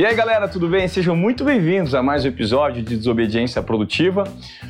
E aí, galera, tudo bem? Sejam muito bem-vindos a mais um episódio de Desobediência Produtiva.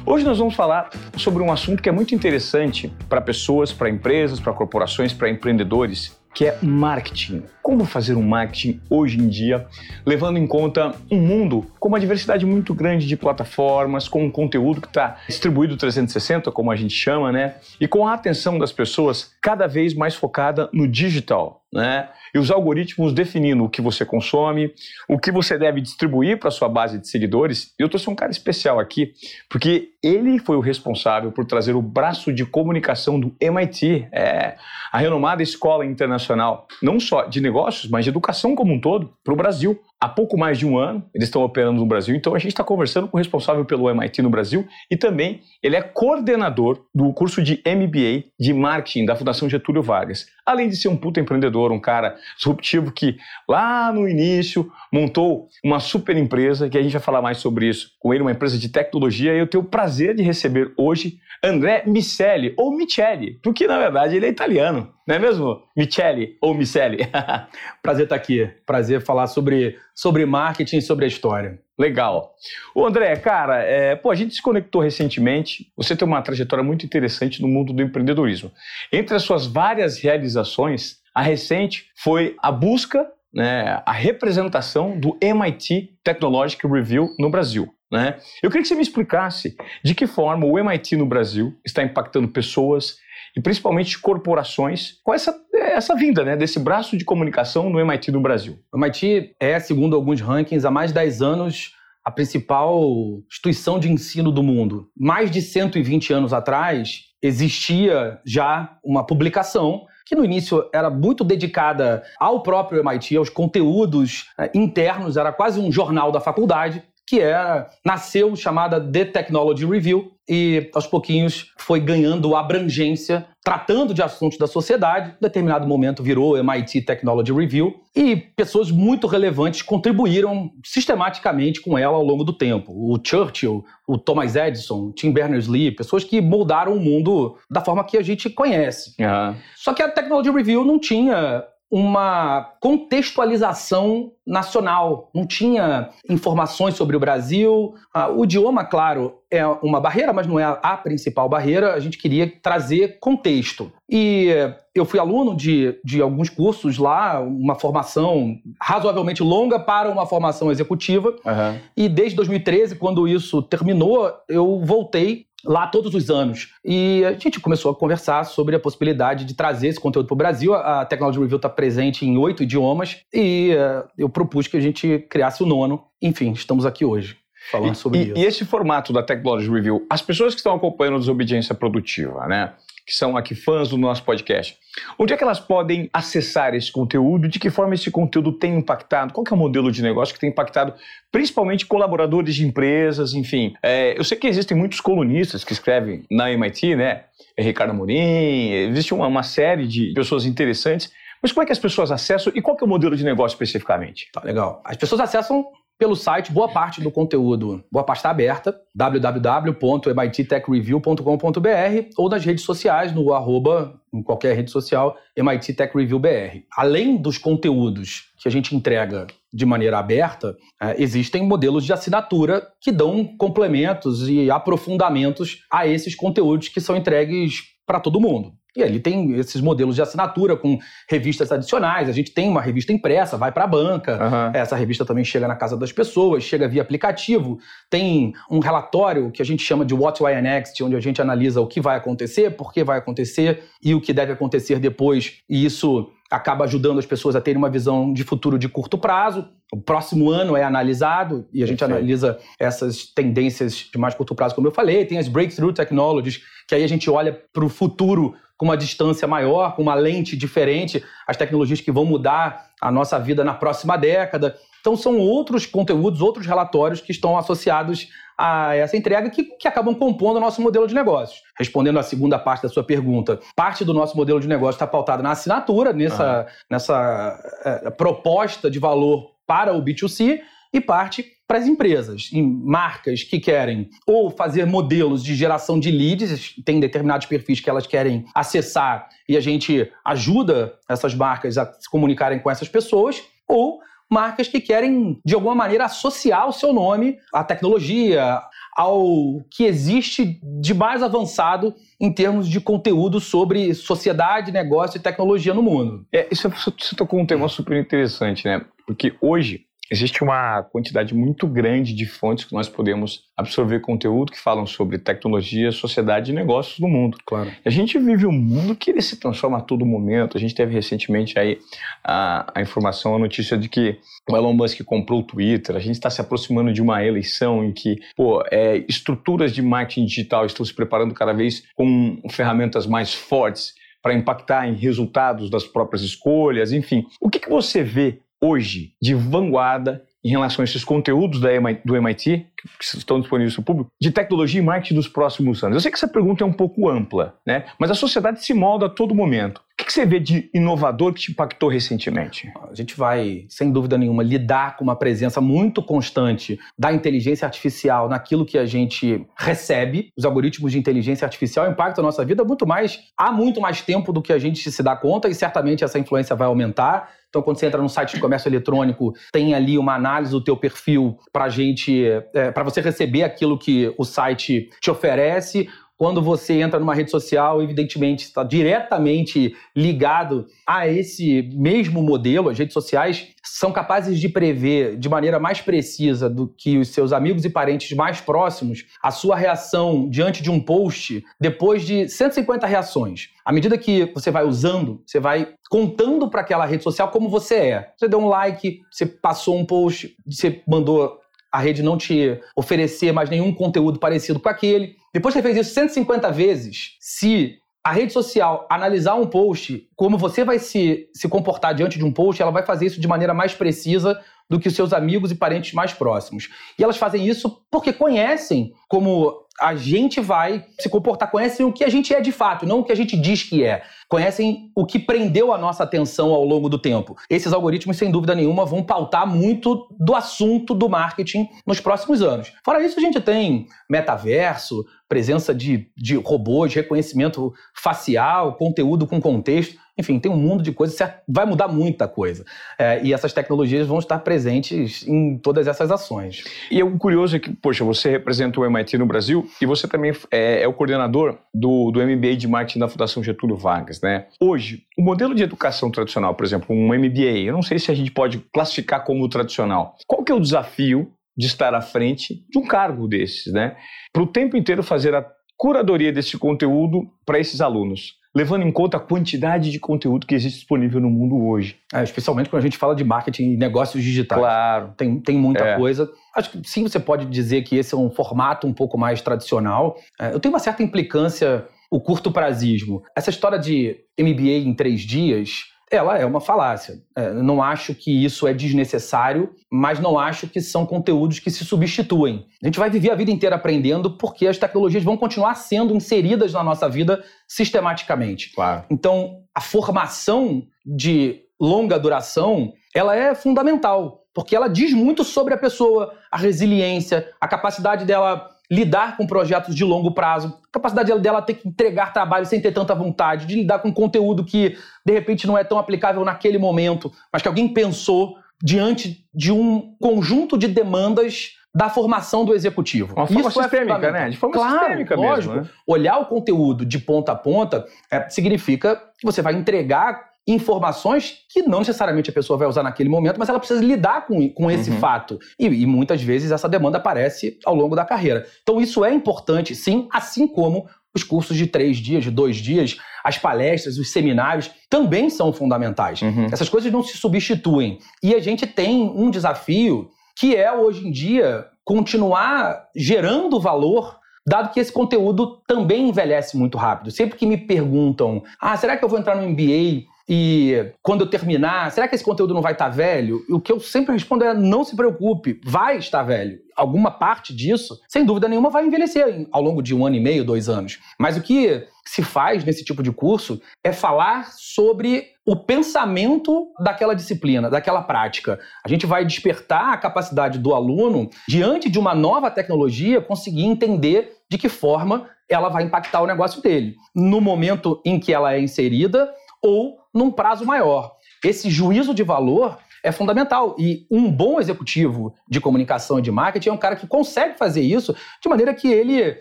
Hoje nós vamos falar sobre um assunto que é muito interessante para pessoas, para empresas, para corporações, para empreendedores, que é marketing. Como fazer um marketing hoje em dia, levando em conta um mundo com uma diversidade muito grande de plataformas, com um conteúdo que está distribuído 360, como a gente chama, né? E com a atenção das pessoas cada vez mais focada no digital, né? E os algoritmos definindo o que você consome, o que você deve distribuir para sua base de seguidores. Eu trouxe um cara especial aqui, porque ele foi o responsável por trazer o braço de comunicação do MIT, é, a renomada escola internacional, não só de negócios, mas de educação como um todo, para o Brasil há pouco mais de um ano, eles estão operando no Brasil, então a gente está conversando com o responsável pelo MIT no Brasil e também ele é coordenador do curso de MBA de Marketing da Fundação Getúlio Vargas. Além de ser um puta empreendedor, um cara disruptivo que lá no início montou uma super empresa, que a gente vai falar mais sobre isso com ele, uma empresa de tecnologia, e eu tenho o prazer de receber hoje André Miceli, ou Michele, porque na verdade ele é italiano, não é mesmo? Michele ou Miceli. Prazer estar aqui, prazer falar sobre, sobre marketing, sobre a história. Legal. O André, cara, é, pô, a gente se conectou recentemente. Você tem uma trajetória muito interessante no mundo do empreendedorismo. Entre as suas várias realizações, a recente foi a busca, né, a representação do MIT Technologic Review no Brasil. Né? Eu queria que você me explicasse de que forma o MIT no Brasil está impactando pessoas e principalmente corporações com essa, essa vinda né, desse braço de comunicação no MIT no Brasil. O MIT é, segundo alguns rankings, há mais de 10 anos a principal instituição de ensino do mundo. Mais de 120 anos atrás, existia já uma publicação que no início era muito dedicada ao próprio MIT, aos conteúdos eh, internos, era quase um jornal da faculdade, que era, nasceu chamada The Technology Review e aos pouquinhos foi ganhando abrangência, tratando de assuntos da sociedade. Em determinado momento virou MIT Technology Review e pessoas muito relevantes contribuíram sistematicamente com ela ao longo do tempo. O Churchill, o Thomas Edison, Tim Berners-Lee, pessoas que moldaram o mundo da forma que a gente conhece. Uhum. Só que a Technology Review não tinha uma contextualização nacional. Não tinha informações sobre o Brasil. Ah, o idioma, claro, é uma barreira, mas não é a principal barreira. A gente queria trazer contexto. E eu fui aluno de, de alguns cursos lá, uma formação razoavelmente longa para uma formação executiva. Uhum. E desde 2013, quando isso terminou, eu voltei lá todos os anos. E a gente começou a conversar sobre a possibilidade de trazer esse conteúdo para o Brasil. A Technology Review está presente em oito idiomas e uh, eu propus que a gente criasse o nono. Enfim, estamos aqui hoje. Falando e, sobre e, isso. E esse formato da Technology Review, as pessoas que estão acompanhando a desobediência produtiva, né? Que são aqui fãs do nosso podcast. Onde é que elas podem acessar esse conteúdo? De que forma esse conteúdo tem impactado? Qual é o modelo de negócio que tem impactado principalmente colaboradores de empresas, enfim. É, eu sei que existem muitos colunistas que escrevem na MIT, né? É Ricardo Amorim, existe uma, uma série de pessoas interessantes. Mas como é que as pessoas acessam e qual é o modelo de negócio especificamente? Tá, legal. As pessoas acessam pelo site, boa parte do conteúdo, boa parte está aberta, www.mittechreview.com.br ou nas redes sociais, no arroba, em qualquer rede social, MIT Tech Review BR. Além dos conteúdos que a gente entrega de maneira aberta, é, existem modelos de assinatura que dão complementos e aprofundamentos a esses conteúdos que são entregues para todo mundo. E ali tem esses modelos de assinatura com revistas adicionais. A gente tem uma revista impressa, vai para a banca. Uhum. Essa revista também chega na casa das pessoas, chega via aplicativo. Tem um relatório que a gente chama de What Why Next, onde a gente analisa o que vai acontecer, por que vai acontecer e o que deve acontecer depois. E isso acaba ajudando as pessoas a terem uma visão de futuro de curto prazo. O próximo ano é analisado e a gente Perfeito. analisa essas tendências de mais curto prazo, como eu falei. Tem as breakthrough technologies, que aí a gente olha para o futuro com uma distância maior, com uma lente diferente, as tecnologias que vão mudar a nossa vida na próxima década. Então, são outros conteúdos, outros relatórios que estão associados a essa entrega que, que acabam compondo o nosso modelo de negócios. Respondendo à segunda parte da sua pergunta, parte do nosso modelo de negócio está pautada na assinatura, nessa, nessa é, proposta de valor para o B2C, e parte para as empresas, em marcas que querem ou fazer modelos de geração de leads, tem determinados perfis que elas querem acessar e a gente ajuda essas marcas a se comunicarem com essas pessoas, ou marcas que querem, de alguma maneira, associar o seu nome à tecnologia, ao que existe de mais avançado em termos de conteúdo sobre sociedade, negócio e tecnologia no mundo. É, isso você tocou um tema super interessante, né? Porque hoje existe uma quantidade muito grande de fontes que nós podemos absorver conteúdo que falam sobre tecnologia, sociedade e negócios no mundo. Claro. A gente vive um mundo que ele se transforma a todo momento. A gente teve recentemente aí a, a informação, a notícia de que o Elon Musk comprou o Twitter. A gente está se aproximando de uma eleição em que pô, é, estruturas de marketing digital estão se preparando cada vez com ferramentas mais fortes para impactar em resultados das próprias escolhas, enfim. O que, que você vê hoje de vanguarda em relação a esses conteúdos do MIT, que estão disponíveis para o público, de tecnologia e marketing dos próximos anos? Eu sei que essa pergunta é um pouco ampla, né? mas a sociedade se molda a todo momento. O que você vê de inovador que te impactou recentemente? A gente vai, sem dúvida nenhuma, lidar com uma presença muito constante da inteligência artificial naquilo que a gente recebe. Os algoritmos de inteligência artificial impactam a nossa vida muito mais, há muito mais tempo do que a gente se dá conta e certamente essa influência vai aumentar. Então, quando você entra no site de comércio eletrônico, tem ali uma análise do teu perfil para gente, é, para você receber aquilo que o site te oferece. Quando você entra numa rede social, evidentemente está diretamente ligado a esse mesmo modelo. As redes sociais são capazes de prever de maneira mais precisa do que os seus amigos e parentes mais próximos a sua reação diante de um post depois de 150 reações. À medida que você vai usando, você vai contando para aquela rede social como você é. Você deu um like, você passou um post, você mandou a rede não te oferecer mais nenhum conteúdo parecido com aquele. Depois que você fez isso 150 vezes, se a rede social analisar um post, como você vai se, se comportar diante de um post, ela vai fazer isso de maneira mais precisa do que os seus amigos e parentes mais próximos. E elas fazem isso porque conhecem como a gente vai se comportar, conhecem o que a gente é de fato, não o que a gente diz que é. Conhecem o que prendeu a nossa atenção ao longo do tempo. Esses algoritmos, sem dúvida nenhuma, vão pautar muito do assunto do marketing nos próximos anos. Fora isso, a gente tem metaverso, presença de, de robôs, reconhecimento facial, conteúdo com contexto. Enfim, tem um mundo de coisas, vai mudar muita coisa. É, e essas tecnologias vão estar presentes em todas essas ações. E o curioso é que, poxa, você representa o MIT no Brasil e você também é, é o coordenador do, do MBA de Marketing da Fundação Getúlio Vargas, né? Hoje, o modelo de educação tradicional, por exemplo, um MBA, eu não sei se a gente pode classificar como tradicional. Qual que é o desafio de estar à frente de um cargo desses, né? Para o tempo inteiro fazer a curadoria desse conteúdo para esses alunos levando em conta a quantidade de conteúdo que existe disponível no mundo hoje. É, especialmente quando a gente fala de marketing e negócios digitais. Claro. Tem, tem muita é. coisa. Acho que sim, você pode dizer que esse é um formato um pouco mais tradicional. É, eu tenho uma certa implicância, o curto prazismo. Essa história de MBA em três dias ela é uma falácia. É, não acho que isso é desnecessário, mas não acho que são conteúdos que se substituem. A gente vai viver a vida inteira aprendendo porque as tecnologias vão continuar sendo inseridas na nossa vida sistematicamente. Claro. Então, a formação de longa duração, ela é fundamental, porque ela diz muito sobre a pessoa, a resiliência, a capacidade dela lidar com projetos de longo prazo, capacidade dela ter que entregar trabalho sem ter tanta vontade, de lidar com conteúdo que de repente não é tão aplicável naquele momento, mas que alguém pensou diante de um conjunto de demandas da formação do executivo. Uma forma Isso é sistêmica, é né? De forma claro, sistêmica lógico. mesmo. Né? Olhar o conteúdo de ponta a ponta é, significa que você vai entregar informações que não necessariamente a pessoa vai usar naquele momento, mas ela precisa lidar com, com esse uhum. fato. E, e, muitas vezes essa demanda aparece ao longo da carreira. Então isso é importante, sim, assim como os cursos de três dias, de dois dias, as palestras, os seminários também são fundamentais. Uhum. Essas coisas não se substituem. E a gente tem um desafio que é, hoje em dia, continuar gerando valor dado que esse conteúdo também envelhece muito rápido. Sempre que me perguntam, ah, será que eu vou entrar no MBA e quando eu terminar, será que esse conteúdo não vai estar velho? E o que eu sempre respondo é: não se preocupe, vai estar velho. Alguma parte disso, sem dúvida nenhuma, vai envelhecer ao longo de um ano e meio, dois anos. Mas o que se faz nesse tipo de curso é falar sobre o pensamento daquela disciplina, daquela prática. A gente vai despertar a capacidade do aluno, diante de uma nova tecnologia, conseguir entender de que forma ela vai impactar o negócio dele. No momento em que ela é inserida ou num prazo maior. Esse juízo de valor é fundamental. E um bom executivo de comunicação e de marketing é um cara que consegue fazer isso de maneira que ele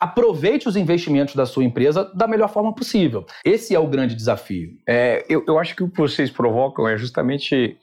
aproveite os investimentos da sua empresa da melhor forma possível. Esse é o grande desafio. É, eu, eu acho que o que vocês provocam é justamente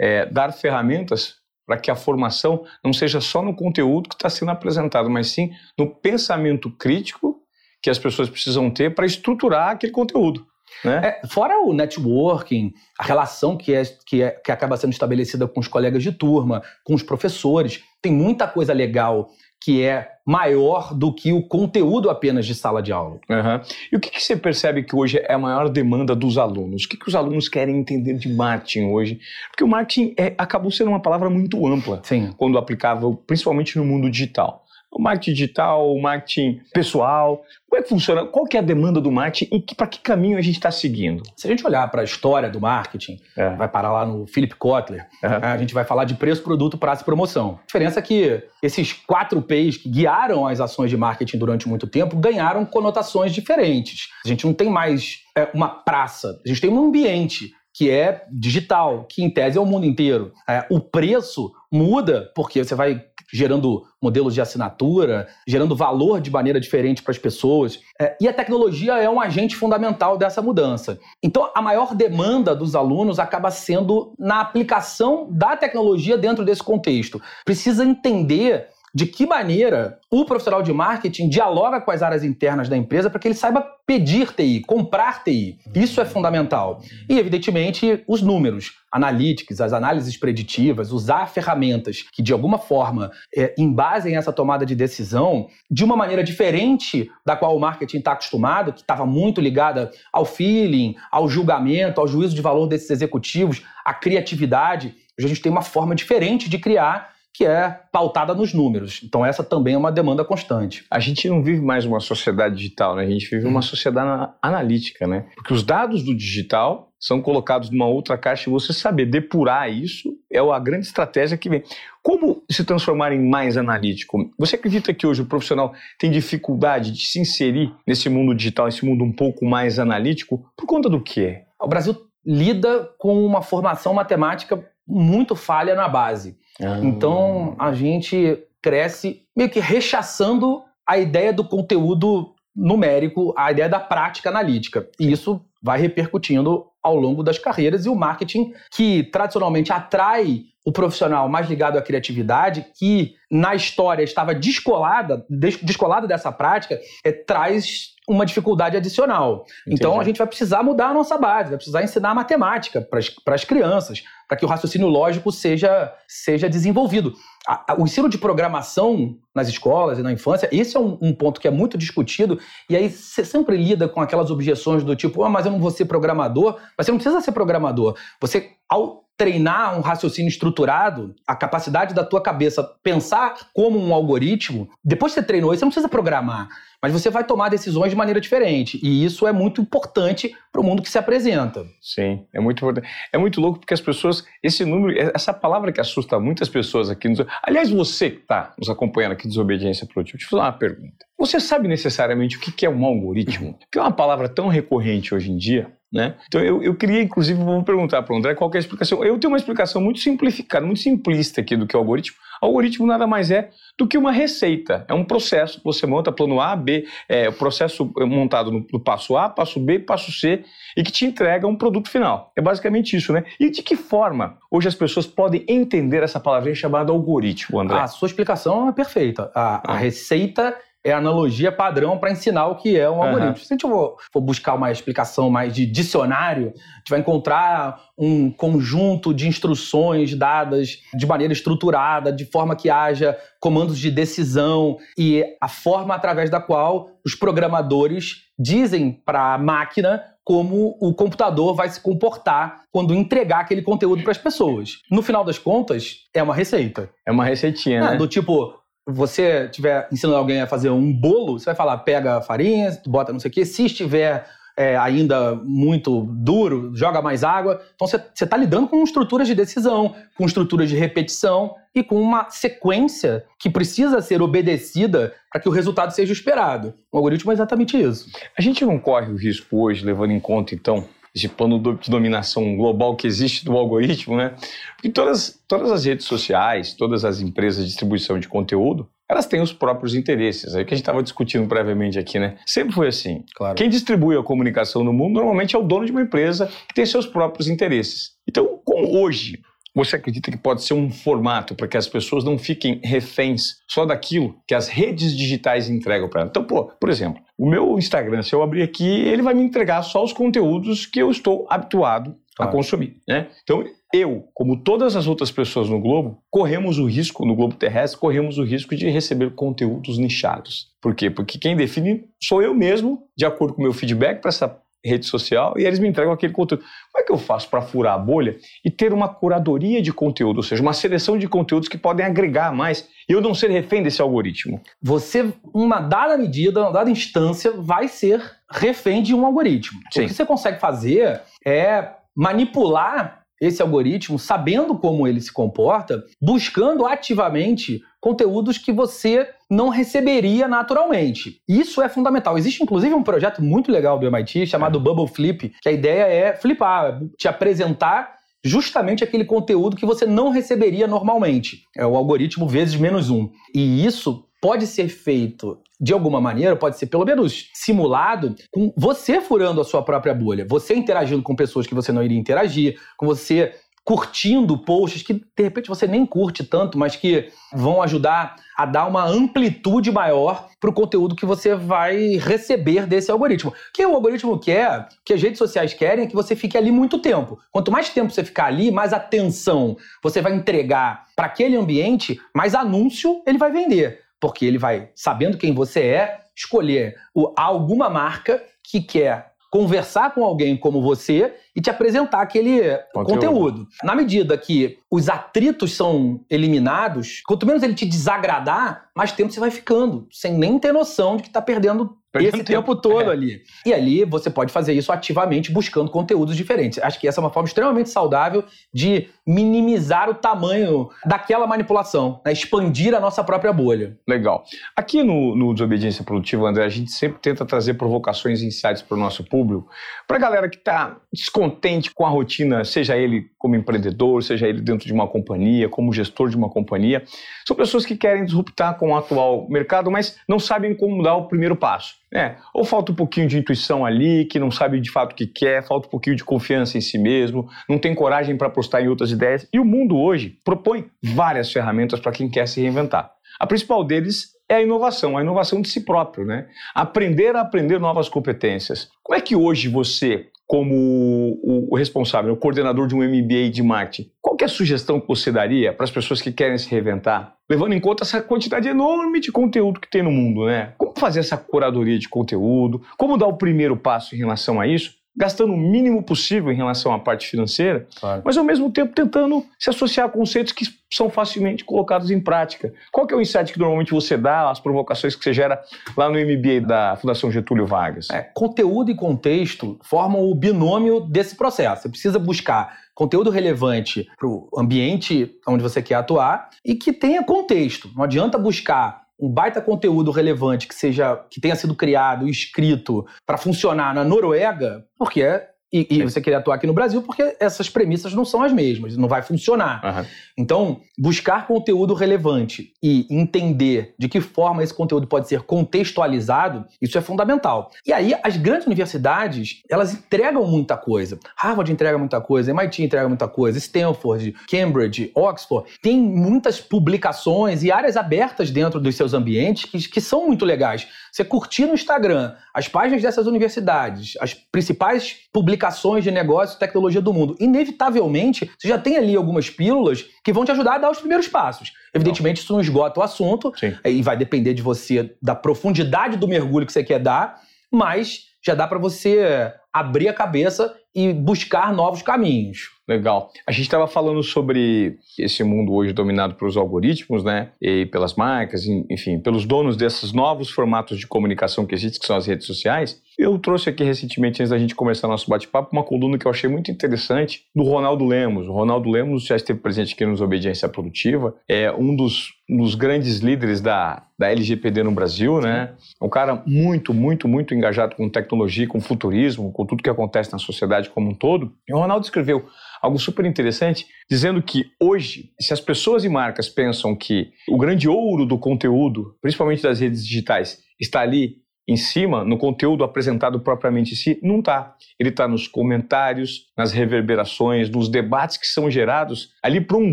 é, dar ferramentas para que a formação não seja só no conteúdo que está sendo apresentado, mas sim no pensamento crítico que as pessoas precisam ter para estruturar aquele conteúdo. Né? É, fora o networking, a relação que, é, que, é, que acaba sendo estabelecida com os colegas de turma, com os professores, tem muita coisa legal que é maior do que o conteúdo apenas de sala de aula. Uhum. E o que, que, você percebe que hoje é a maior demanda dos alunos? O que, que os alunos querem entender de marketing hoje? Porque o marketing é, acabou sendo uma palavra muito ampla Sim. quando aplicável, principalmente no mundo digital o marketing digital, o marketing pessoal. Como é que funciona? Qual que é a demanda do marketing e para que caminho a gente está seguindo? Se a gente olhar para a história do marketing, é. vai parar lá no Philip Kotler, uhum. a gente vai falar de preço, produto, prazo e promoção. A diferença é que esses quatro P's que guiaram as ações de marketing durante muito tempo ganharam conotações diferentes. A gente não tem mais é, uma praça, a gente tem um ambiente que é digital, que em tese é o mundo inteiro. É, o preço muda porque você vai gerando modelos de assinatura, gerando valor de maneira diferente para as pessoas. É, e a tecnologia é um agente fundamental dessa mudança. Então, a maior demanda dos alunos acaba sendo na aplicação da tecnologia dentro desse contexto. Precisa entender de que maneira o profissional de marketing dialoga com as áreas internas da empresa para que ele saiba pedir TI, comprar TI. Isso é fundamental. E, evidentemente, os números, analytics, as análises preditivas, usar ferramentas que, de alguma forma, é, embasem essa tomada de decisão de uma maneira diferente da qual o marketing está acostumado, que estava muito ligada ao feeling, ao julgamento, ao juízo de valor desses executivos, à criatividade. Hoje a gente tem uma forma diferente de criar que é pautada nos números. Então, essa também é uma demanda constante. A gente não vive mais uma sociedade digital, né? A gente vive uma sociedade analítica, né? Porque os dados do digital são colocados numa outra caixa e você saber depurar isso é a grande estratégia que vem. Como se transformar em mais analítico? Você acredita que hoje o profissional tem dificuldade de se inserir nesse mundo digital, esse mundo um pouco mais analítico? Por conta do quê? O Brasil lida com uma formação matemática muito falha na base. Ah. Então a gente cresce meio que rechaçando a ideia do conteúdo numérico, a ideia da prática analítica. E isso vai repercutindo ao longo das carreiras e o marketing que tradicionalmente atrai o profissional mais ligado à criatividade, que na história estava descolada, descolada dessa prática, é, traz uma dificuldade adicional. Entendi. Então a gente vai precisar mudar a nossa base, vai precisar ensinar matemática para as crianças, para que o raciocínio lógico seja, seja desenvolvido. A, a, o ensino de programação nas escolas e na infância, esse é um, um ponto que é muito discutido, e aí você sempre lida com aquelas objeções do tipo, ah, mas eu não vou ser programador, mas você não precisa ser programador. Você, ao treinar um raciocínio estruturado, a capacidade da tua cabeça pensar como um algoritmo, depois que você treinou isso, você não precisa programar, mas você vai tomar decisões de maneira diferente. E isso é muito importante para o mundo que se apresenta. Sim, é muito importante. É muito louco porque as pessoas, esse número, essa palavra que assusta muitas pessoas aqui. Nos... Aliás, você que está nos acompanhando aqui, Desobediência Produtiva, deixa eu fazer uma pergunta. Você sabe necessariamente o que é um algoritmo? Que é uma palavra tão recorrente hoje em dia, né? Então eu, eu queria, inclusive, vou perguntar para o André qual é a explicação. Eu tenho uma explicação muito simplificada, muito simplista aqui do que é o algoritmo. O algoritmo nada mais é do que uma receita. É um processo que você monta plano A, B, é, o processo montado no, no, passo A, passo B, passo C, e que te entrega um produto final. É basicamente isso, né? E de que forma hoje as pessoas podem entender essa palavrinha chamada algoritmo, André? A sua explicação é perfeita. A, a ah. receita é a analogia padrão para ensinar o que é um algoritmo. Uhum. Se a gente for, for, buscar uma explicação mais de dicionário, a gente vai encontrar um conjunto de instruções dadas de maneira estruturada, de forma que haja comandos de decisão e a forma através da qual os programadores dizem para a máquina como o computador vai se comportar quando entregar aquele conteúdo para as pessoas. No final das contas, é uma receita. É uma receitinha, é, né? Do tipo, você estiver ensinando alguém a fazer um bolo, você vai falar, pega a farinha, bota não sei o quê. Se estiver é, ainda muito duro, joga mais água. Então você está lidando com estruturas de decisão, com estruturas de repetição e com uma sequência que precisa ser obedecida para que o resultado seja esperado. O algoritmo é exatamente isso. A gente não corre o risco hoje, levando em conta, então, esse pano de dominação global que existe do algoritmo, né? Porque todas, todas as redes sociais, todas as empresas de distribuição de conteúdo, elas têm os próprios interesses. É o que a gente estava discutindo previamente aqui, né? Sempre foi assim. Claro. Quem distribui a comunicação no mundo normalmente é o dono de uma empresa que tem seus próprios interesses. Então, como hoje você acredita que pode ser um formato para que as pessoas não fiquem reféns só daquilo que as redes digitais entregam para elas? Então, pô, por exemplo, o meu Instagram, se eu abrir aqui, ele vai me entregar só os conteúdos que eu estou habituado claro. a consumir, né? Então, eu, como todas as outras pessoas no globo, corremos o risco, no globo terrestre, corremos o risco de receber conteúdos nichados. Por quê? Porque quem define sou eu mesmo, de acordo com o meu feedback para essa rede social e eles me entregam aquele conteúdo. Como é que eu faço para furar a bolha e ter uma curadoria de conteúdo, ou seja, uma seleção de conteúdos que podem agregar mais e eu não ser refém desse algoritmo? Você, uma dada medida, uma dada instância, vai ser refém de um algoritmo. Sim. O que você consegue fazer é manipular esse algoritmo, sabendo como ele se comporta, buscando ativamente conteúdos que você não receberia naturalmente. Isso é fundamental. Existe inclusive um projeto muito legal do MIT chamado é. Bubble Flip, que a ideia é flipar, te apresentar justamente aquele conteúdo que você não receberia normalmente. É o algoritmo vezes menos um. E isso pode ser feito de alguma maneira, pode ser pelo menos simulado, com você furando a sua própria bolha, você interagindo com pessoas que você não iria interagir, com você curtindo posts que de repente você nem curte tanto, mas que vão ajudar a dar uma amplitude maior para o conteúdo que você vai receber desse algoritmo. O que o algoritmo quer, que as redes sociais querem, é que você fique ali muito tempo. Quanto mais tempo você ficar ali, mais atenção você vai entregar para aquele ambiente, mais anúncio ele vai vender. Porque ele vai, sabendo quem você é, escolher alguma marca que quer conversar com alguém como você e te apresentar aquele conteúdo. conteúdo. Na medida que os atritos são eliminados, quanto menos ele te desagradar, mais tempo você vai ficando, sem nem ter noção de que está perdendo esse tempo, todo é. ali. E ali você pode fazer isso ativamente buscando conteúdos diferentes. Acho que essa é uma forma extremamente saudável de minimizar o tamanho daquela manipulação, né? expandir a nossa própria bolha. Legal. Aqui no, no Desobediência Produtiva, André, a gente sempre tenta trazer provocações e insights para o nosso público, para a galera que está descontente com a rotina, seja ele como empreendedor, seja ele dentro de uma companhia, como gestor de uma companhia. São pessoas que querem disruptar com o atual mercado, mas não sabem como dar o primeiro passo. É, ou falta um pouquinho de intuição ali, que não sabe de fato o que quer, falta um pouquinho de confiança em si mesmo, não tem coragem para apostar em outras ideias. E o mundo hoje propõe várias ferramentas para quem quer se reinventar. A principal deles é a inovação, a inovação de si próprio, né? Aprender a aprender novas competências. Como é que hoje você, como o responsável, o coordenador de um MBA de marketing, qual é a sugestão que você daria para as pessoas que querem se reinventar, levando em conta essa quantidade enorme de conteúdo que tem no mundo, né? Como fazer essa curadoria de conteúdo? Como dar o primeiro passo em relação a isso? Gastando o mínimo possível em relação à parte financeira, claro. mas ao mesmo tempo tentando se associar a conceitos que são facilmente colocados em prática. Qual que é o insight que normalmente você dá, as provocações que você gera lá no MBA da Fundação Getúlio Vargas? É, conteúdo e contexto formam o binômio desse processo. Você precisa buscar conteúdo relevante para o ambiente onde você quer atuar e que tenha contexto. Não adianta buscar um baita conteúdo relevante que seja que tenha sido criado e escrito para funcionar na Noruega, porque é e, e você querer atuar aqui no Brasil porque essas premissas não são as mesmas, não vai funcionar. Uhum. Então, buscar conteúdo relevante e entender de que forma esse conteúdo pode ser contextualizado, isso é fundamental. E aí, as grandes universidades, elas entregam muita coisa. Harvard entrega muita coisa, MIT entrega muita coisa, Stanford, Cambridge, Oxford, tem muitas publicações e áreas abertas dentro dos seus ambientes que, que são muito legais. Você curtir no Instagram as páginas dessas universidades, as principais publicações de negócio e tecnologia do mundo, inevitavelmente você já tem ali algumas pílulas que vão te ajudar a dar os primeiros passos. Evidentemente, isso não esgota o assunto Sim. e vai depender de você, da profundidade do mergulho que você quer dar, mas já dá para você abrir a cabeça e buscar novos caminhos. Legal. A gente estava falando sobre esse mundo hoje dominado pelos algoritmos, né? E pelas marcas, enfim, pelos donos desses novos formatos de comunicação que existem, que são as redes sociais. Eu trouxe aqui recentemente, antes da gente começar nosso bate-papo, uma coluna que eu achei muito interessante do Ronaldo Lemos. O Ronaldo Lemos já esteve presente aqui nos Obediência Produtiva, é um dos, um dos grandes líderes da, da LGPD no Brasil, né? Um cara muito, muito, muito engajado com tecnologia, com futurismo, com tudo que acontece na sociedade como um todo. E o Ronaldo escreveu algo super interessante, dizendo que hoje, se as pessoas e marcas pensam que o grande ouro do conteúdo, principalmente das redes digitais, está ali em cima, no conteúdo apresentado propriamente em si, não está. Ele está nos comentários, nas reverberações, nos debates que são gerados ali por um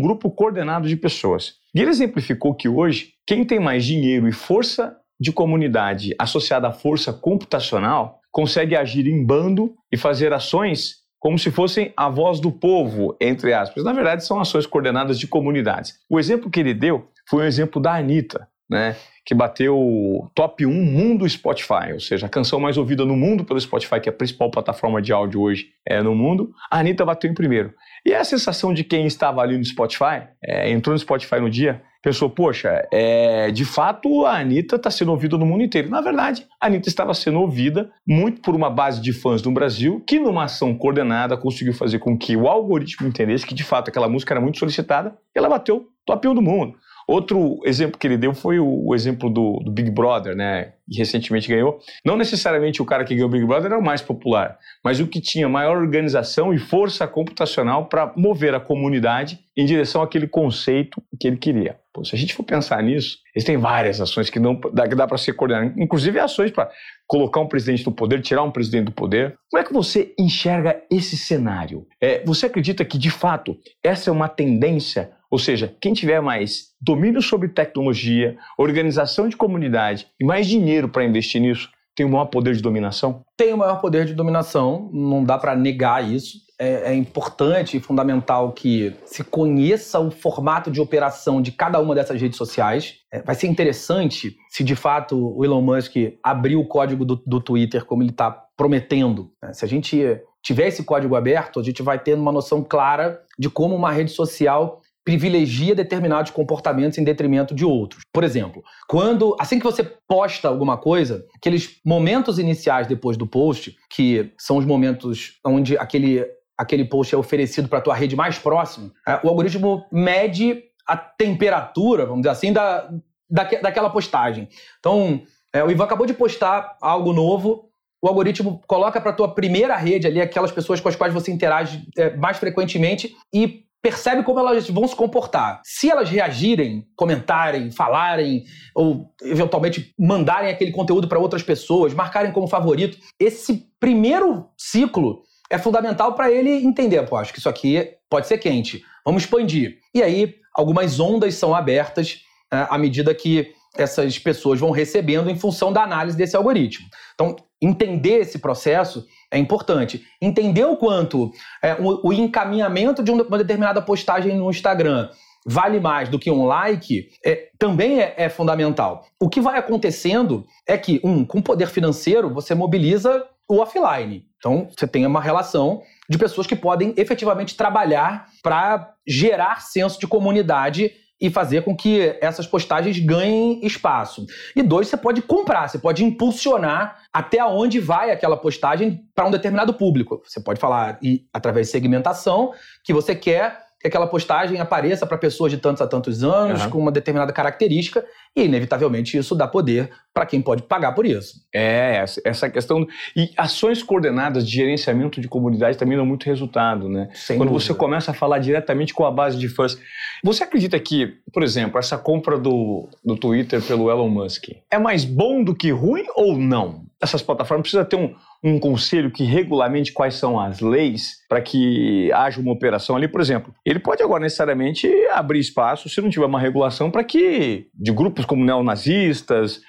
grupo coordenado de pessoas. E ele exemplificou que hoje, quem tem mais dinheiro e força de comunidade associada à força computacional consegue agir em bando e fazer ações como se fossem a voz do povo, entre aspas. Na verdade, são ações coordenadas de comunidades. O exemplo que ele deu foi um exemplo da Anitta, né? Que bateu top 1 mundo Spotify, ou seja, a canção mais ouvida no mundo pelo Spotify, que é a principal plataforma de áudio hoje é, no mundo, a Anitta bateu em primeiro. E a sensação de quem estava ali no Spotify, é, entrou no Spotify no dia, pensou, poxa, é, de fato a Anitta está sendo ouvida no mundo inteiro. Na verdade, a Anitta estava sendo ouvida muito por uma base de fãs no Brasil, que numa ação coordenada conseguiu fazer com que o algoritmo entendesse que de fato aquela música era muito solicitada e ela bateu top 1 do mundo. Outro exemplo que ele deu foi o, o exemplo do, do, Big Brother, né? Que recentemente ganhou. Não necessariamente o cara que ganhou o Big Brother era o mais popular, mas o que tinha maior organização e força computacional para mover a comunidade em direção àquele conceito que ele queria. Pô, se a gente for pensar nisso, existem várias ações que, não, dá, dá para ser coordenadas, inclusive ações para colocar um presidente do poder, tirar um presidente do poder. Como é que você enxerga esse cenário? É, você acredita que, de fato, essa é uma tendência ou seja, quem tiver mais domínio sobre tecnologia, organização de comunidade e mais dinheiro para investir nisso, tem o maior poder de dominação? Tem o maior poder de dominação, não dá para negar isso. É, é, importante e fundamental que se conheça o formato de operação de cada uma dessas redes sociais. É, vai ser interessante se de fato o Elon Musk abrir o código do, do Twitter como ele está prometendo. Né? Se a gente tiver esse código aberto, a gente vai ter uma noção clara de como uma rede social privilegia determinados comportamentos em detrimento de outros. Por exemplo, quando assim que você posta alguma coisa, aqueles momentos iniciais depois do post, que são os momentos onde aquele aquele post é oferecido para a tua rede mais próxima, é, o algoritmo mede a temperatura, vamos dizer assim, da, daquela postagem. Então, é, o Ivan acabou de postar algo novo, o algoritmo coloca para tua primeira rede ali aquelas pessoas com as quais você interage é, mais frequentemente e percebe como elas vão se comportar. Se elas reagirem, comentarem, falarem ou eventualmente mandarem aquele conteúdo para outras pessoas, marcarem como favorito, esse primeiro ciclo é fundamental para ele entender, pô, acho que isso aqui pode ser quente. Vamos expandir. E aí algumas ondas são abertas né, à medida que essas pessoas vão recebendo em função da análise desse algoritmo. Então, entender esse processo é importante. Entender o quanto é, o, o, encaminhamento de uma determinada postagem no Instagram vale mais do que um like é, também é, é fundamental. O que vai acontecendo é que, um, com poder financeiro, você mobiliza o offline. Então, você tem uma relação de pessoas que podem efetivamente trabalhar para gerar senso de comunidade e fazer com que essas postagens ganhem espaço. E dois, você pode comprar, você pode impulsionar até onde vai aquela postagem para um determinado público. Você pode falar e através de segmentação que você quer que aquela postagem apareça para pessoas de tantos a tantos anos, uhum. com uma determinada característica, e inevitavelmente isso dá poder para quem pode pagar por isso. É, essa questão. E ações coordenadas de gerenciamento de comunidade também dão muito resultado, né? Sem Quando dúvida. você começa a falar diretamente com a base de fãs. Você acredita que, por exemplo, essa compra do, do Twitter pelo Elon Musk é mais bom do que ruim ou não? Essas plataformas precisam ter um, um conselho que regulamente quais são as leis para que haja uma operação ali, por exemplo. Ele pode agora necessariamente abrir espaço, se não tiver uma regulação, para que de grupos como neonazistas,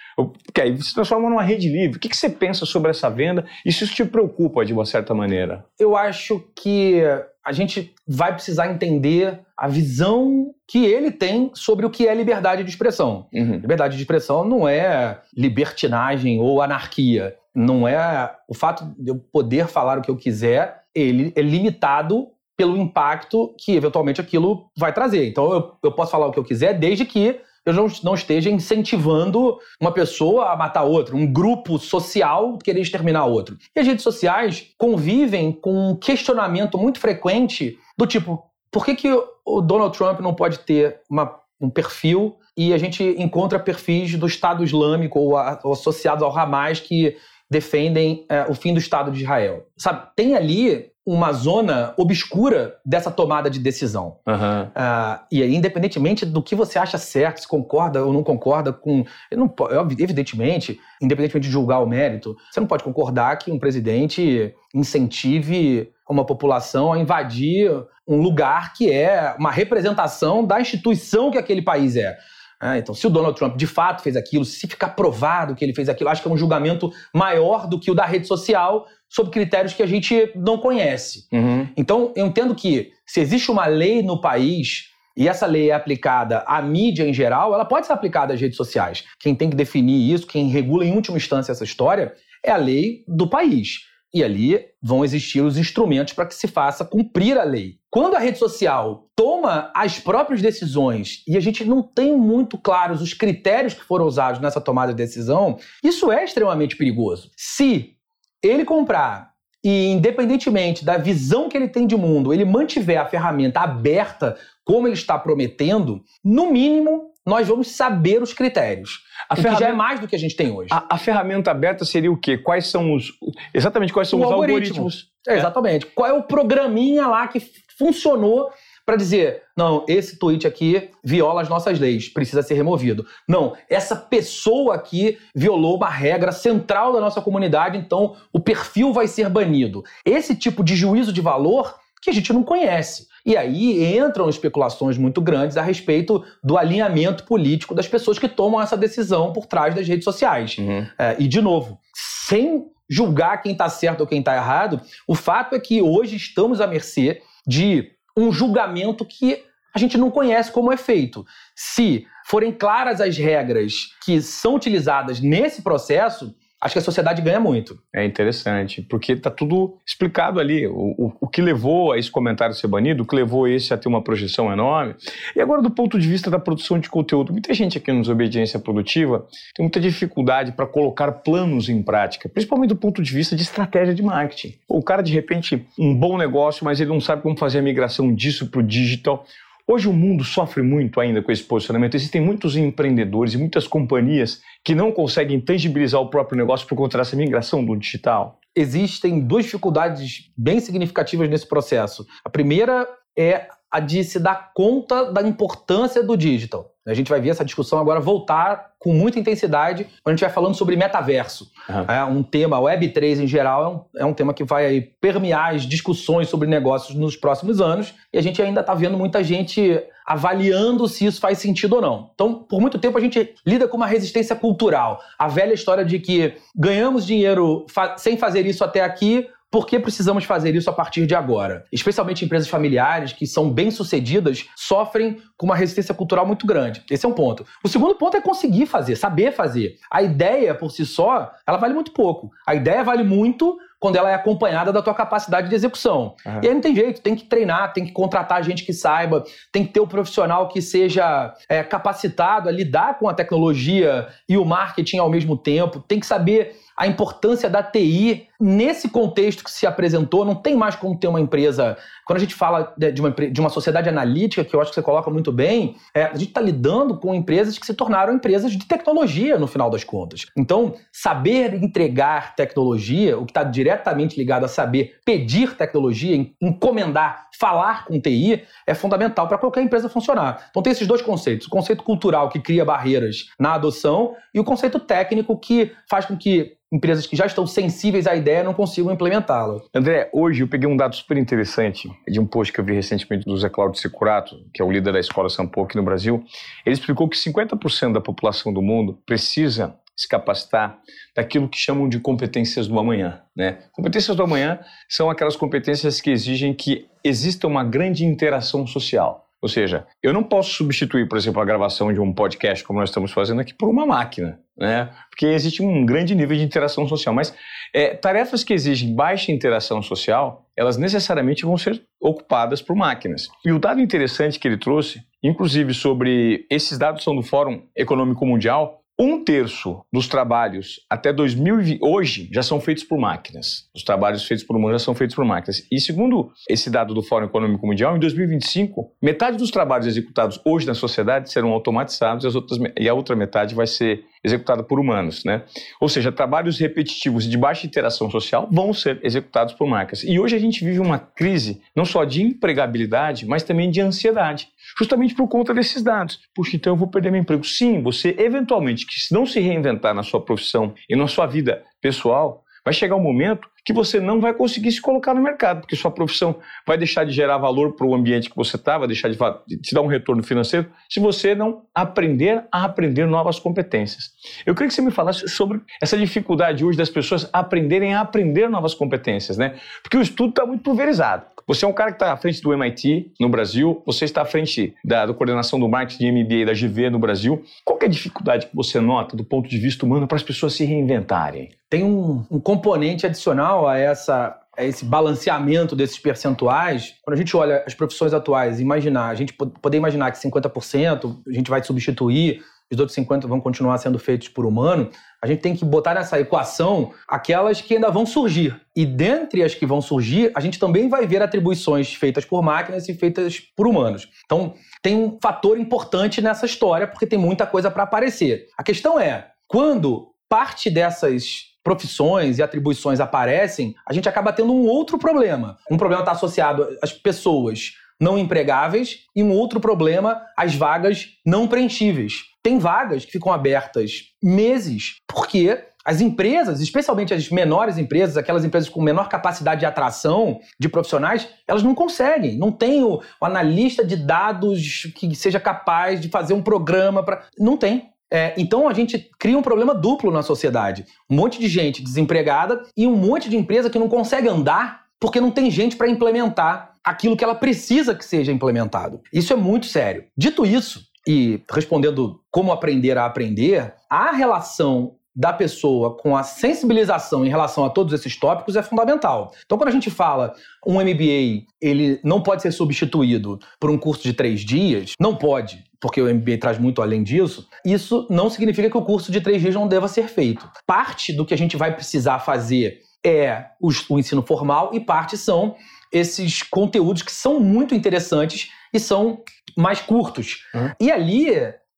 que aí se transforma numa rede livre. O que, que você pensa sobre essa venda e se isso te preocupa de uma certa maneira? Eu acho que a gente vai precisar entender a visão que ele tem sobre o que é liberdade de expressão. Uhum. Liberdade de expressão não é libertinagem ou anarquia. Não é o fato de eu poder falar o que eu quiser, ele é limitado pelo impacto que eventualmente aquilo vai trazer. Então eu, eu posso falar o que eu quiser desde que eu não, não esteja incentivando uma pessoa a matar outra, um grupo social querer exterminar outro. E as redes sociais convivem com um questionamento muito frequente do tipo, por que, que o Donald Trump não pode ter uma, um perfil e a gente encontra perfis do Estado Islâmico ou, a, ou associados ao Hamas que defendem é, o fim do Estado de Israel. Sabe, tem ali uma zona obscura dessa tomada de decisão. Uhum. Uh, e aí, independentemente do que você acha certo, se concorda ou não concorda com. Não, evidentemente, independentemente de julgar o mérito, você não pode concordar que um presidente incentive uma população a invadir um lugar que é uma representação da instituição que aquele país é. Ah, então, se o Donald Trump de fato fez aquilo, se ficar provado que ele fez aquilo, acho que é um julgamento maior do que o da rede social sob critérios que a gente não conhece. Uhum. Então, eu entendo que se existe uma lei no país e essa lei é aplicada à mídia em geral, ela pode ser aplicada às redes sociais. Quem tem que definir isso, quem regula em última instância essa história, é a lei do país. E ali vão existir os instrumentos para que se faça cumprir a lei. Quando a rede social toma as próprias decisões e a gente não tem muito claros os critérios que foram usados nessa tomada de decisão, isso é extremamente perigoso. Se ele comprar e, independentemente da visão que ele tem de mundo, ele mantiver a ferramenta aberta como ele está prometendo, no mínimo, nós vamos saber os critérios. A que ferramenta... já é mais do que a gente tem hoje. A, a, ferramenta aberta seria o quê? Quais são os. Exatamente quais são o os algoritmos? algoritmos? É. Exatamente. Qual é o programinha lá que funcionou para dizer, não, esse tweet aqui viola as nossas leis, precisa ser removido. Não, essa pessoa aqui violou uma regra central da nossa comunidade, então o perfil vai ser banido. Esse tipo de juízo de valor que a gente não conhece. E aí entram especulações muito grandes a respeito do alinhamento político das pessoas que tomam essa decisão por trás das redes sociais. Uhum. É, e, de novo, sem julgar quem está certo ou quem está errado, o fato é que hoje estamos à mercê de um julgamento que a gente não conhece como é feito. Se forem claras as regras que são utilizadas nesse processo, acho que a sociedade ganha muito. É interessante, porque está tudo explicado ali. O, o, o, que levou a esse comentário ser banido, o que levou esse a ter uma projeção enorme. E agora, do ponto de vista da produção de conteúdo, muita gente aqui nos Obediência Produtiva tem muita dificuldade para colocar planos em prática, principalmente do ponto de vista de estratégia de marketing. O cara, de repente, um bom negócio, mas ele não sabe como fazer a migração disso para o digital. Hoje o mundo sofre muito ainda com esse posicionamento. Existem muitos empreendedores e muitas companhias que não conseguem tangibilizar o próprio negócio por conta dessa migração do digital. Existem duas dificuldades bem significativas nesse processo. A primeira é a de se dar conta da importância do digital. A gente vai ver essa discussão agora voltar com muita intensidade quando a gente vai falando sobre metaverso. Uhum. É um tema, Web3 em geral, é um, é um tema que vai permear as discussões sobre negócios nos próximos anos e a gente ainda está vendo muita gente avaliando se isso faz sentido ou não. Então, por muito tempo a gente lida com uma resistência cultural. A velha história de que ganhamos dinheiro fa sem fazer isso até aqui, por que precisamos fazer isso a partir de agora? Especialmente empresas familiares que são bem-sucedidas sofrem com uma resistência cultural muito grande. Esse é um ponto. O segundo ponto é conseguir fazer, saber fazer. A ideia por si só, ela vale muito pouco. A ideia vale muito quando ela é acompanhada da tua capacidade de execução. Uhum. E aí não tem jeito, tem que treinar, tem que contratar gente que saiba, tem que ter o um profissional que seja é, capacitado a lidar com a tecnologia e o marketing ao mesmo tempo, tem que saber a importância da TI nesse contexto que se apresentou. Não tem mais como ter uma empresa. Quando a gente fala de uma, de uma sociedade analítica, que eu acho que você coloca muito bem, é, a gente está lidando com empresas que se tornaram empresas de tecnologia, no final das contas. Então, saber entregar tecnologia, o que está diretamente ligado a saber pedir tecnologia, encomendar, falar com TI, é fundamental para qualquer empresa funcionar. Então, tem esses dois conceitos: o conceito cultural, que cria barreiras na adoção, e o conceito técnico, que faz com que empresas que já estão sensíveis à ideia não consigam implementá-la. André, hoje eu peguei um dado super interessante de um post que eu vi recentemente do Zé Cláudio Securato, que é o líder da escola Sampo aqui no Brasil. Ele explicou que 50% da população do mundo precisa se capacitar daquilo que chamam de competências do amanhã. Né? Competências do amanhã são aquelas competências que exigem que exista uma grande interação social. Ou seja, eu não posso substituir, por exemplo, a gravação de um podcast como nós estamos fazendo aqui por uma máquina, né? Porque existe um grande nível de interação social. Mas é, tarefas que exigem baixa interação social, elas necessariamente vão ser ocupadas por máquinas. E o dado interessante que ele trouxe, inclusive sobre esses dados são do Fórum Econômico Mundial, um terço dos trabalhos até 2020, hoje, já são feitos por máquinas. Os trabalhos feitos por humanos já são feitos por máquinas. E segundo esse dado do Fórum Econômico Mundial, em 2025, metade dos trabalhos executados hoje na sociedade serão automatizados e, as outras, e a outra metade vai ser executada por humanos, né? Ou seja, trabalhos repetitivos de baixa interação social vão ser executados por máquinas. E hoje a gente vive uma crise não só de empregabilidade, mas também de ansiedade justamente por conta desses dados. Puxa, então eu vou perder meu emprego. Sim, você eventualmente, que se não se reinventar na sua profissão e na sua vida pessoal, vai chegar um momento que você não vai conseguir se colocar no mercado, porque sua profissão vai deixar de gerar valor para o ambiente que você está, vai deixar de te dar um retorno financeiro, se você não aprender a aprender novas competências. Eu queria que você me falasse sobre essa dificuldade hoje das pessoas aprenderem a aprender novas competências, né? Porque o estudo está muito pulverizado. Você é um cara que está à frente do MIT no Brasil, você está à frente da, coordenação do marketing de MBA da GV no Brasil. Qual é a dificuldade que você nota do ponto de vista humano para as pessoas se reinventarem? Tem um, um componente adicional a essa esse balanceamento desses percentuais, quando a gente olha as profissões atuais, imaginar, a gente poder imaginar que 50% a gente vai substituir, os outros 50 vão continuar sendo feitos por humano, a gente tem que botar nessa equação aquelas que ainda vão surgir. E dentre as que vão surgir, a gente também vai ver atribuições feitas por máquinas e feitas por humanos. Então, tem um fator importante nessa história, porque tem muita coisa para aparecer. A questão é, quando parte dessas profissões e atribuições aparecem, a gente acaba tendo um outro problema. Um problema está associado às pessoas não empregáveis e um outro problema, às vagas não preenchíveis. Tem vagas que ficam abertas meses porque as empresas, especialmente as menores empresas, aquelas empresas com menor capacidade de atração de profissionais, elas não conseguem. Não tem o, o analista de dados que seja capaz de fazer um programa para. Não tem. É, então a gente cria um problema duplo na sociedade. Um monte de gente desempregada e um monte de empresa que não consegue andar porque não tem gente para implementar aquilo que ela precisa que seja implementado. Isso é muito sério. Dito isso, e respondendo como aprender a aprender, a relação da pessoa com a sensibilização em relação a todos esses tópicos é fundamental. Então, quando a gente fala um MBA, ele não pode ser substituído por um curso de três dias, não pode, porque o MBA traz muito além disso, isso não significa que o curso de três dias não deva ser feito. Parte do que a gente vai precisar fazer é o, ensino formal e parte são esses conteúdos que são muito interessantes e são mais curtos. Uhum. E ali,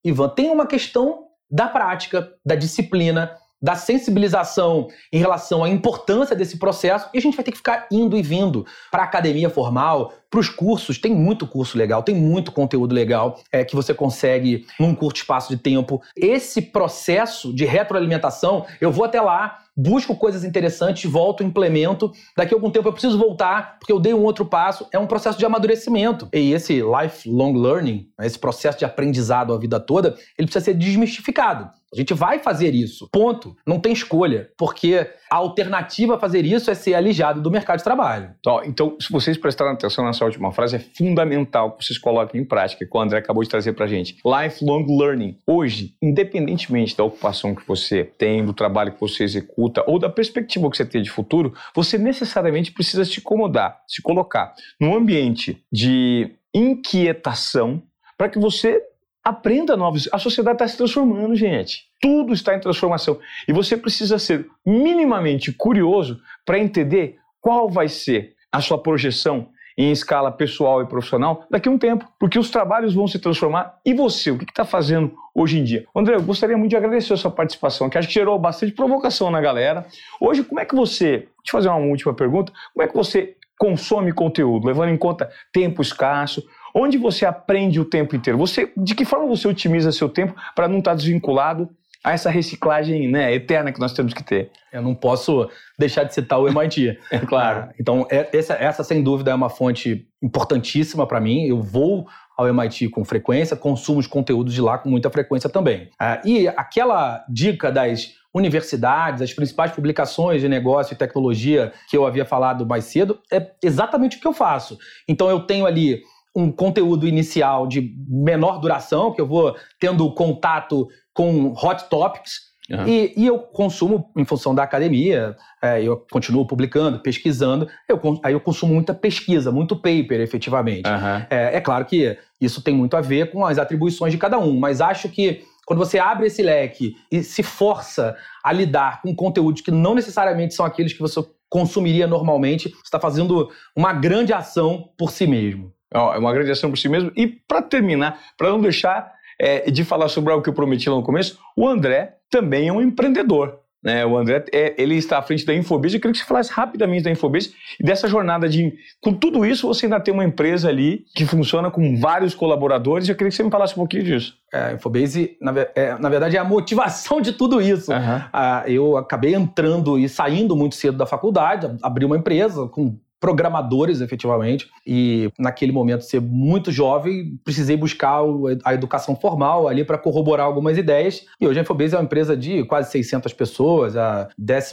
Ivan, tem uma questão da prática, da disciplina, da sensibilização em relação à importância desse processo e a gente vai ter que ficar indo e vindo para a academia formal, para os cursos. Tem muito curso legal, tem muito conteúdo legal é, que você consegue num curto espaço de tempo. Esse processo de retroalimentação, eu vou até lá, busco coisas interessantes, volto, implemento. Daqui a algum tempo eu preciso voltar, porque eu dei um outro passo. É um processo de amadurecimento. E esse lifelong learning, esse processo de aprendizado a vida toda, ele precisa ser desmistificado. A gente vai fazer isso. Ponto. Não tem escolha. Porque a alternativa a fazer isso é ser alijado do mercado de trabalho. Então, se vocês prestarem atenção nessa última frase, é fundamental que vocês coloquem em prática, que o André acabou de trazer para gente. Lifelong learning. Hoje, independentemente da ocupação que você tem, do trabalho que você executa ou da perspectiva que você tem de futuro, você necessariamente precisa se acomodar, se colocar num ambiente de inquietação para que você Aprenda novos. A sociedade está se transformando, gente. Tudo está em transformação. E você precisa ser minimamente curioso para entender qual vai ser a sua projeção em escala pessoal e profissional daqui a um tempo, porque os trabalhos vão se transformar. E você, o que está fazendo hoje em dia? André, eu gostaria muito de agradecer a sua participação, que acho que gerou bastante provocação na galera. Hoje, como é que você, deixa eu fazer uma última pergunta, como é que você consome conteúdo, levando em conta tempo escasso, Onde você aprende o tempo inteiro? Você, de que forma você otimiza seu tempo para não estar tá desvinculado a essa reciclagem né, eterna que nós temos que ter? Eu não posso deixar de citar o MIT. é claro. Ah, então, é, essa, essa, sem dúvida é uma fonte importantíssima para mim. Eu vou ao MIT com frequência, consumo os conteúdos de lá com muita frequência também. Ah, e aquela dica das universidades, as principais publicações de negócio e tecnologia que eu havia falado mais cedo, é exatamente o que eu faço. Então, eu tenho ali um conteúdo inicial de menor duração, que eu vou tendo contato com hot topics, Uhum. E, e, eu consumo, em função da academia, é, eu continuo publicando, pesquisando, eu, aí eu consumo muita pesquisa, muito paper, efetivamente. Uhum. É, é, claro que isso tem muito a ver com as atribuições de cada um, mas acho que quando você abre esse leque e se força a lidar com conteúdos que não necessariamente são aqueles que você consumiria normalmente, você está fazendo uma grande ação por si mesmo. É uma grande ação por si mesmo. E para terminar, para não deixar é, de falar sobre algo que eu prometi lá no começo, o André também é um empreendedor. Né? O André, é, ele está à frente da Infobase. Eu queria que você falasse rapidamente da Infobase e dessa jornada de... Com tudo isso, você ainda tem uma empresa ali que funciona com vários colaboradores. Eu queria que você me falasse um pouquinho disso. É, a Infobase, na, é, na, verdade, é a motivação de tudo isso. Uhum. Ah, eu acabei entrando e saindo muito cedo da faculdade, abri uma empresa com programadores, efetivamente. E naquele momento, ser muito jovem, precisei buscar a educação formal ali para corroborar algumas ideias. E hoje a Infobase é uma empresa de quase 600 pessoas, a 13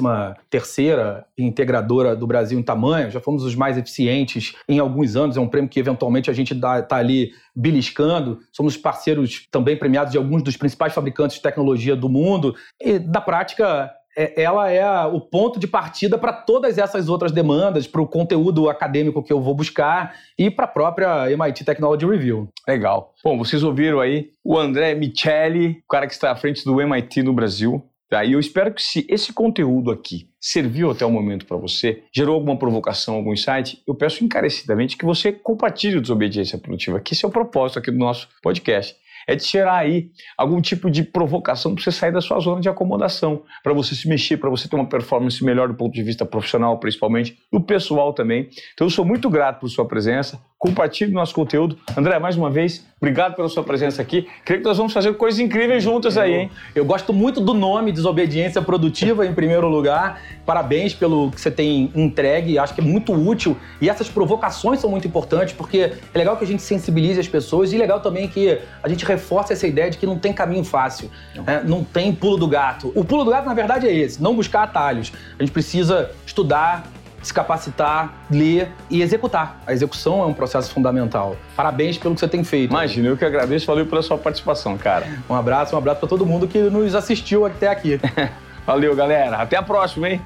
terceira integradora do Brasil em tamanho. Já fomos os mais eficientes em alguns anos. É um prêmio que eventualmente a gente está ali beliscando. Somos parceiros também premiados de alguns dos principais fabricantes de tecnologia do mundo. E, na prática, ela é o ponto de partida para todas essas outras demandas, para o conteúdo acadêmico que eu vou buscar e para a própria MIT Technology Review. Legal. Bom, vocês ouviram aí o André Micheli, o cara que está à frente do MIT no Brasil. Tá? E eu espero que se esse conteúdo aqui serviu até o momento para você, gerou alguma provocação, algum insight, eu peço encarecidamente que você compartilhe o Desobediência Produtiva, que esse é o propósito aqui do nosso podcast é de gerar aí algum tipo de provocação para você sair da sua zona de acomodação, para você se mexer, para você ter uma performance melhor do ponto de vista profissional, principalmente, do pessoal também. Então eu sou muito grato por sua presença, compartilhe nosso conteúdo. André, mais uma vez, obrigado pela sua presença aqui. Creio que nós vamos fazer coisas incríveis juntas aí, hein? Eu gosto muito do nome Desobediência Produtiva, em primeiro lugar. Parabéns pelo que você tem entregue, acho que é muito útil. E essas provocações são muito importantes, porque é legal que a gente sensibilize as pessoas e legal também que a gente reforce essa ideia de que não tem caminho fácil, não, é, não tem pulo do gato. O pulo do gato, na verdade, é esse: não buscar atalhos. A gente precisa estudar, se capacitar, ler e executar. A execução é um processo fundamental. Parabéns pelo que você tem feito. Imagina, eu que agradeço, valeu pela sua participação, cara. Um abraço, um abraço para todo mundo que nos assistiu até aqui. valeu, galera. Até a próxima, hein?